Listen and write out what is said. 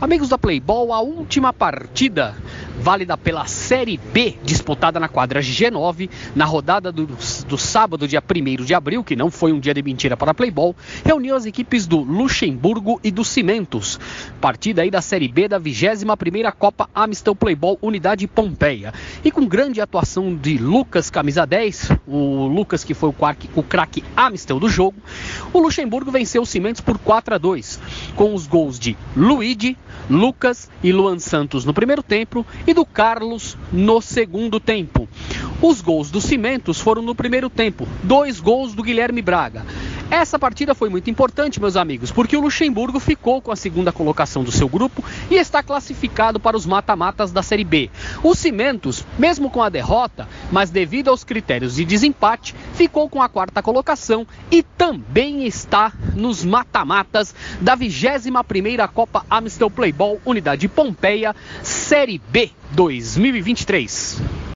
Amigos da Playball, a última partida válida pela Série B, disputada na quadra G9, na rodada do, do sábado, dia 1 de abril, que não foi um dia de mentira para a Playball, reuniu as equipes do Luxemburgo e do Cimentos. Partida aí da Série B da 21ª Copa Amistel Playball Unidade Pompeia. E com grande atuação de Lucas, camisa 10, o Lucas que foi o craque Amistel do jogo, o Luxemburgo venceu o Cimentos por 4 a 2, com os gols de Luigi, Lucas e Luan Santos no primeiro tempo e do Carlos no segundo tempo. Os gols do Cimentos foram no primeiro tempo, dois gols do Guilherme Braga. Essa partida foi muito importante, meus amigos, porque o Luxemburgo ficou com a segunda colocação do seu grupo e está classificado para os mata-matas da Série B. O Cimentos, mesmo com a derrota, mas devido aos critérios de desempate, ficou com a quarta colocação e também está nos mata-matas da 21ª Copa Amstel Playball Unidade Pompeia Série B 2023.